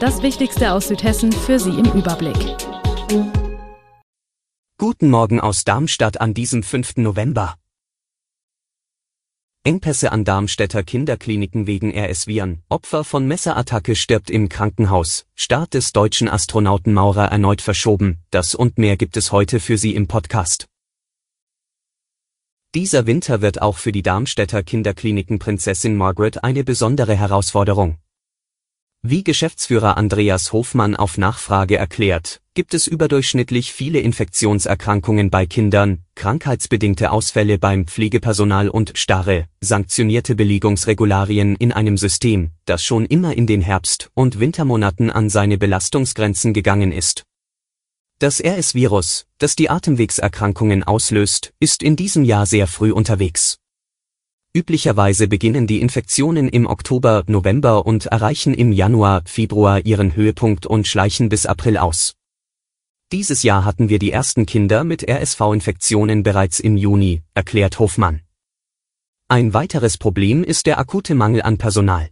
Das Wichtigste aus Südhessen für Sie im Überblick. Guten Morgen aus Darmstadt an diesem 5. November. Engpässe an Darmstädter Kinderkliniken wegen RS-Viren. Opfer von Messerattacke stirbt im Krankenhaus. Start des deutschen Astronauten Maurer erneut verschoben. Das und mehr gibt es heute für Sie im Podcast. Dieser Winter wird auch für die Darmstädter Kinderkliniken Prinzessin Margaret eine besondere Herausforderung. Wie Geschäftsführer Andreas Hofmann auf Nachfrage erklärt, gibt es überdurchschnittlich viele Infektionserkrankungen bei Kindern, krankheitsbedingte Ausfälle beim Pflegepersonal und starre, sanktionierte Belegungsregularien in einem System, das schon immer in den Herbst- und Wintermonaten an seine Belastungsgrenzen gegangen ist. Das RS-Virus, das die Atemwegserkrankungen auslöst, ist in diesem Jahr sehr früh unterwegs. Üblicherweise beginnen die Infektionen im Oktober, November und erreichen im Januar, Februar ihren Höhepunkt und schleichen bis April aus. Dieses Jahr hatten wir die ersten Kinder mit RSV-Infektionen bereits im Juni, erklärt Hofmann. Ein weiteres Problem ist der akute Mangel an Personal.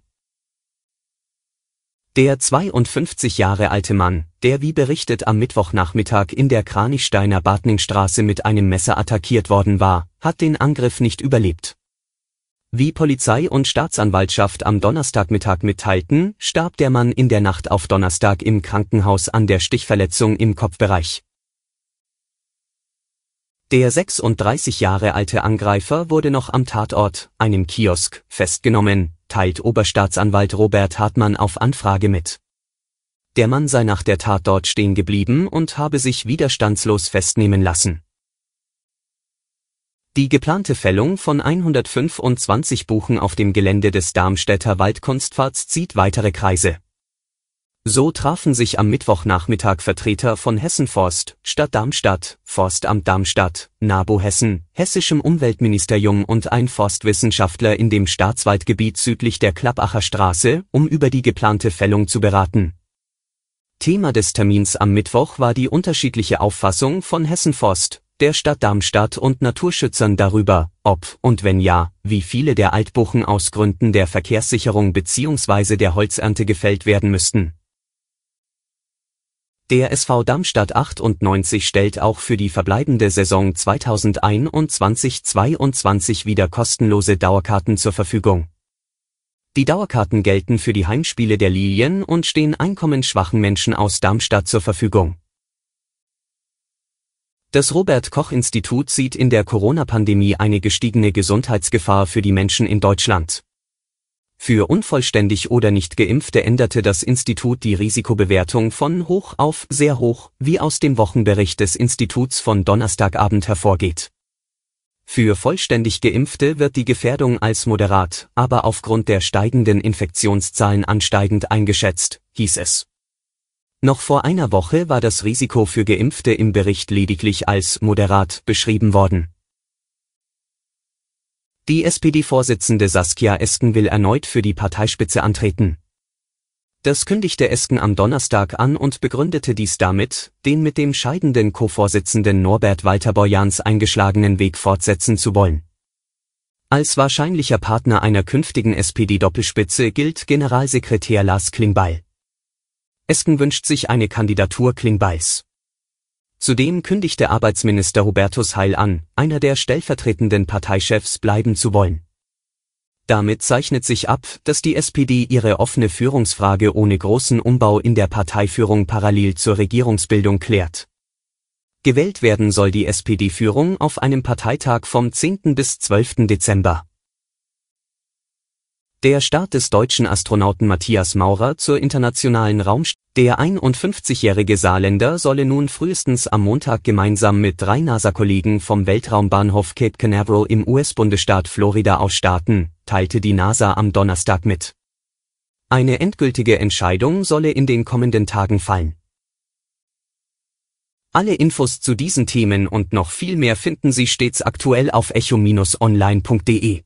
Der 52 Jahre alte Mann, der wie berichtet am Mittwochnachmittag in der Kranichsteiner Bartningstraße mit einem Messer attackiert worden war, hat den Angriff nicht überlebt. Wie Polizei und Staatsanwaltschaft am Donnerstagmittag mitteilten, starb der Mann in der Nacht auf Donnerstag im Krankenhaus an der Stichverletzung im Kopfbereich. Der 36 Jahre alte Angreifer wurde noch am Tatort, einem Kiosk, festgenommen, teilt Oberstaatsanwalt Robert Hartmann auf Anfrage mit. Der Mann sei nach der Tat dort stehen geblieben und habe sich widerstandslos festnehmen lassen. Die geplante Fällung von 125 Buchen auf dem Gelände des Darmstädter Waldkunstfahrts zieht weitere Kreise. So trafen sich am Mittwochnachmittag Vertreter von Hessenforst, Stadt Darmstadt, Forstamt Darmstadt, NABU Hessen, Hessischem Umweltministerium und ein Forstwissenschaftler in dem Staatswaldgebiet südlich der Klappacher Straße, um über die geplante Fällung zu beraten. Thema des Termins am Mittwoch war die unterschiedliche Auffassung von Hessenforst, der Stadt Darmstadt und Naturschützern darüber, ob und wenn ja, wie viele der Altbuchen aus Gründen der Verkehrssicherung bzw. der Holzernte gefällt werden müssten. Der SV Darmstadt 98 stellt auch für die verbleibende Saison 2021-22 wieder kostenlose Dauerkarten zur Verfügung. Die Dauerkarten gelten für die Heimspiele der Lilien und stehen einkommensschwachen Menschen aus Darmstadt zur Verfügung. Das Robert Koch Institut sieht in der Corona-Pandemie eine gestiegene Gesundheitsgefahr für die Menschen in Deutschland. Für unvollständig oder nicht geimpfte änderte das Institut die Risikobewertung von hoch auf sehr hoch, wie aus dem Wochenbericht des Instituts von Donnerstagabend hervorgeht. Für vollständig geimpfte wird die Gefährdung als moderat, aber aufgrund der steigenden Infektionszahlen ansteigend eingeschätzt, hieß es. Noch vor einer Woche war das Risiko für Geimpfte im Bericht lediglich als moderat beschrieben worden. Die SPD-Vorsitzende Saskia Esken will erneut für die Parteispitze antreten. Das kündigte Esken am Donnerstag an und begründete dies damit, den mit dem scheidenden Co-Vorsitzenden Norbert Walter Borjans eingeschlagenen Weg fortsetzen zu wollen. Als wahrscheinlicher Partner einer künftigen SPD-Doppelspitze gilt Generalsekretär Lars Klingbeil. Esken wünscht sich eine Kandidatur Klingbeils. Zudem kündigte Arbeitsminister Hubertus Heil an, einer der stellvertretenden Parteichefs bleiben zu wollen. Damit zeichnet sich ab, dass die SPD ihre offene Führungsfrage ohne großen Umbau in der Parteiführung parallel zur Regierungsbildung klärt. Gewählt werden soll die SPD-Führung auf einem Parteitag vom 10. bis 12. Dezember. Der Start des deutschen Astronauten Matthias Maurer zur internationalen Raumstation Der 51-jährige Saarländer solle nun frühestens am Montag gemeinsam mit drei NASA-Kollegen vom Weltraumbahnhof Cape Canaveral im US-Bundesstaat Florida aus starten, teilte die NASA am Donnerstag mit. Eine endgültige Entscheidung solle in den kommenden Tagen fallen. Alle Infos zu diesen Themen und noch viel mehr finden Sie stets aktuell auf echo-online.de.